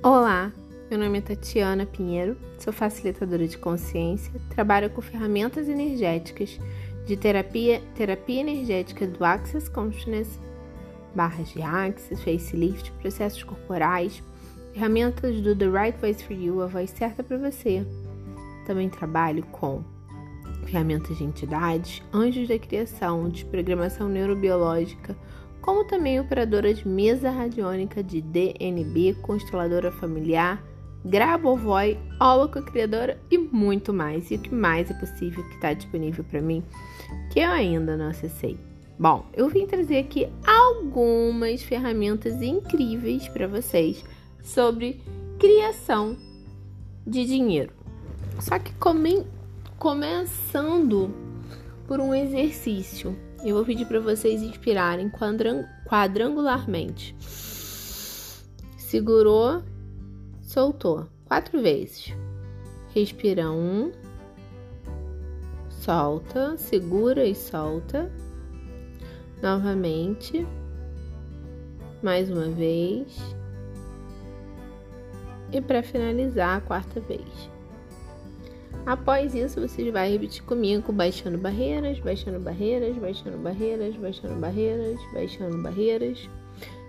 Olá, meu nome é Tatiana Pinheiro, sou facilitadora de consciência, trabalho com ferramentas energéticas de terapia, terapia energética do Access Consciousness, barras de Access, facelift, processos corporais, ferramentas do The Right Voice for You, a voz certa para você. Também trabalho com ferramentas de entidades, anjos da criação, desprogramação neurobiológica, como também operadora de mesa radiônica de DNB, consteladora familiar, Grabovoi, Holoco Criadora e muito mais. E o que mais é possível que está disponível para mim, que eu ainda não acessei. Bom, eu vim trazer aqui algumas ferramentas incríveis para vocês sobre criação de dinheiro. Só que come... começando por um exercício eu vou pedir para vocês inspirarem quadrangularmente. Segurou, soltou. Quatro vezes. Respira um, solta, segura e solta. Novamente. Mais uma vez. E para finalizar, a quarta vez. Após isso, você vai repetir comigo, baixando barreiras, baixando barreiras, baixando barreiras, baixando barreiras, baixando barreiras,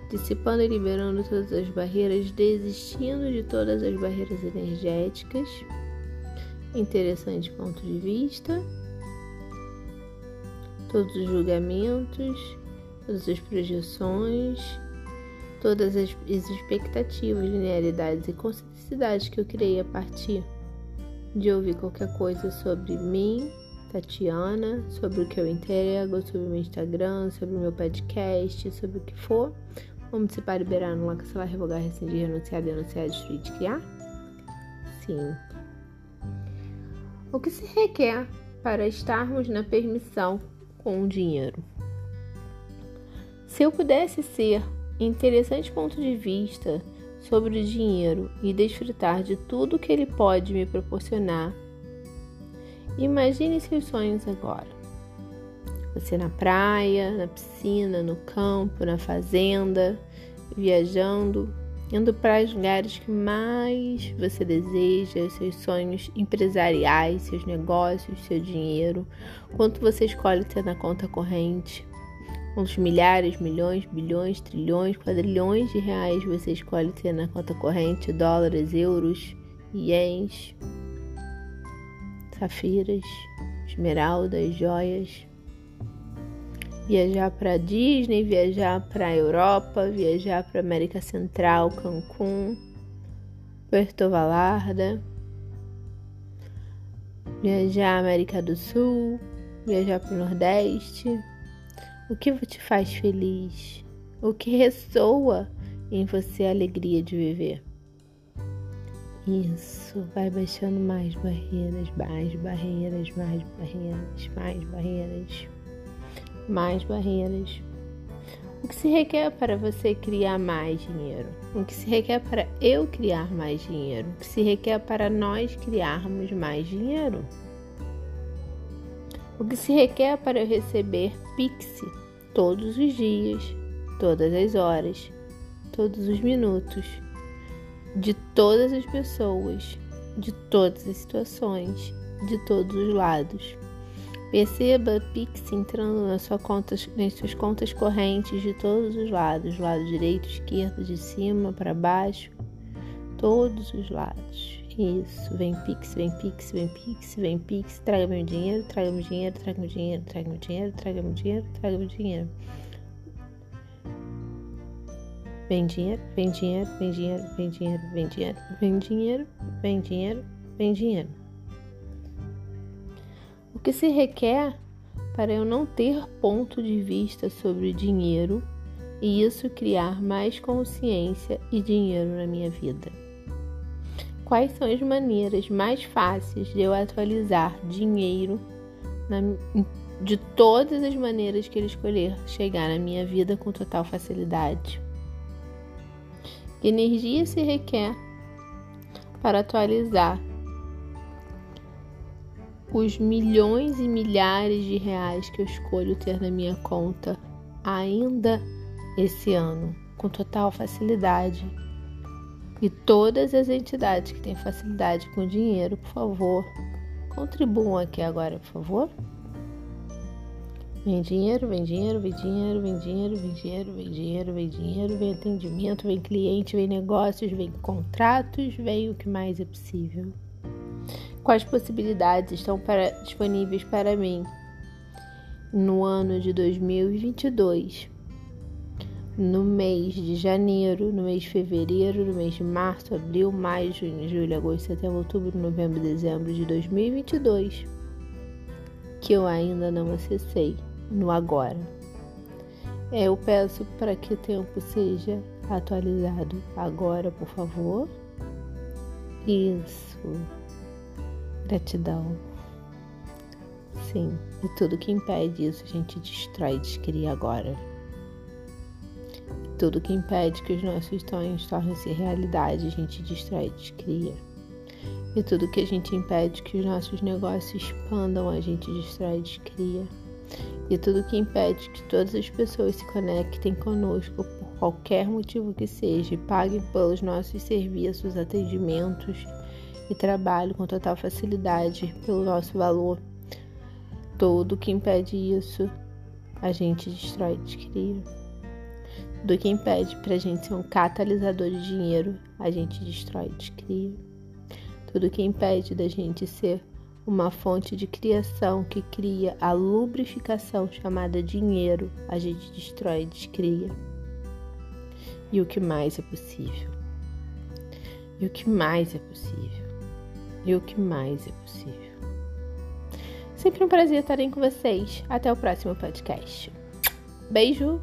dissipando e liberando todas as barreiras, desistindo de todas as barreiras energéticas. Interessante ponto de vista. Todos os julgamentos, todas as projeções, todas as expectativas, linearidades e conscienticidades que eu criei a partir de ouvir qualquer coisa sobre mim, Tatiana, sobre o que eu entrego, sobre o meu Instagram, sobre o meu podcast, sobre o que for. Vamos se liberar no lá, cancelar, revogar, rescindir, renunciar, denunciar, destruir, de criar? Sim. O que se requer para estarmos na permissão com o dinheiro? Se eu pudesse ser interessante ponto de vista sobre o dinheiro e desfrutar de tudo que ele pode me proporcionar. Imagine seus sonhos agora. Você na praia, na piscina, no campo, na fazenda, viajando, indo para os lugares que mais você deseja, seus sonhos empresariais, seus negócios, seu dinheiro, quanto você escolhe ter na conta corrente, Quantos milhares, milhões, bilhões, trilhões, quadrilhões de reais você escolhe ter na conta corrente? Dólares, euros, ienes, safiras, esmeraldas, joias. Viajar para Disney, viajar para Europa, viajar para América Central, Cancún, Puerto Vallarta, viajar América do Sul, viajar para o Nordeste, o que te faz feliz? O que ressoa em você a alegria de viver? Isso, vai baixando mais barreiras, mais barreiras, mais barreiras, mais barreiras, mais barreiras. O que se requer para você criar mais dinheiro? O que se requer para eu criar mais dinheiro? O que se requer para nós criarmos mais dinheiro? O que se requer para eu receber Pix todos os dias, todas as horas, todos os minutos, de todas as pessoas, de todas as situações, de todos os lados. Perceba Pix entrando na sua conta, nas suas contas correntes de todos os lados, lado direito, esquerdo, de cima para baixo, todos os lados. Isso, vem Pix, vem Pix, vem Pix, vem Pix, traga meu dinheiro, traga meu dinheiro, traga meu dinheiro, traga meu dinheiro, traga meu dinheiro, traga meu dinheiro. Vem dinheiro, vem dinheiro, vem dinheiro, vem dinheiro, vem dinheiro, vem dinheiro, vem dinheiro, vem dinheiro. O que se requer para eu não ter ponto de vista sobre dinheiro e isso criar mais consciência e dinheiro na minha vida? Quais são as maneiras mais fáceis de eu atualizar dinheiro na, de todas as maneiras que ele escolher chegar na minha vida com total facilidade? Que energia se requer para atualizar os milhões e milhares de reais que eu escolho ter na minha conta ainda esse ano, com total facilidade? E todas as entidades que têm facilidade com dinheiro, por favor, contribuam aqui agora, por favor. Vem dinheiro, vem dinheiro, vem dinheiro, vem dinheiro, vem dinheiro, vem dinheiro, vem dinheiro, vem atendimento, vem cliente, vem negócios, vem contratos, vem o que mais é possível. Quais possibilidades estão para, disponíveis para mim no ano de 2022? No mês de janeiro, no mês de fevereiro, no mês de março, abril, maio, junho, julho, agosto, setembro, outubro, novembro, dezembro de 2022, que eu ainda não acessei no agora. Eu peço para que o tempo seja atualizado agora, por favor. Isso. Gratidão. Sim, e tudo que impede isso a gente destrói descria agora. Tudo que impede que os nossos sonhos tornem-se realidade a gente destrói e descria. E tudo que a gente impede que os nossos negócios expandam a gente destrói e descria e tudo que impede que todas as pessoas se conectem conosco por qualquer motivo que seja e paguem pelos nossos serviços, atendimentos e trabalho com total facilidade pelo nosso valor. Tudo que impede isso, a gente destrói e descria. Do que impede para a gente ser um catalisador de dinheiro, a gente destrói e descria. Tudo que impede da gente ser uma fonte de criação que cria a lubrificação chamada dinheiro, a gente destrói e descria. E o que mais é possível? E o que mais é possível? E o que mais é possível? Sempre um prazer estar com vocês. Até o próximo podcast. Beijo!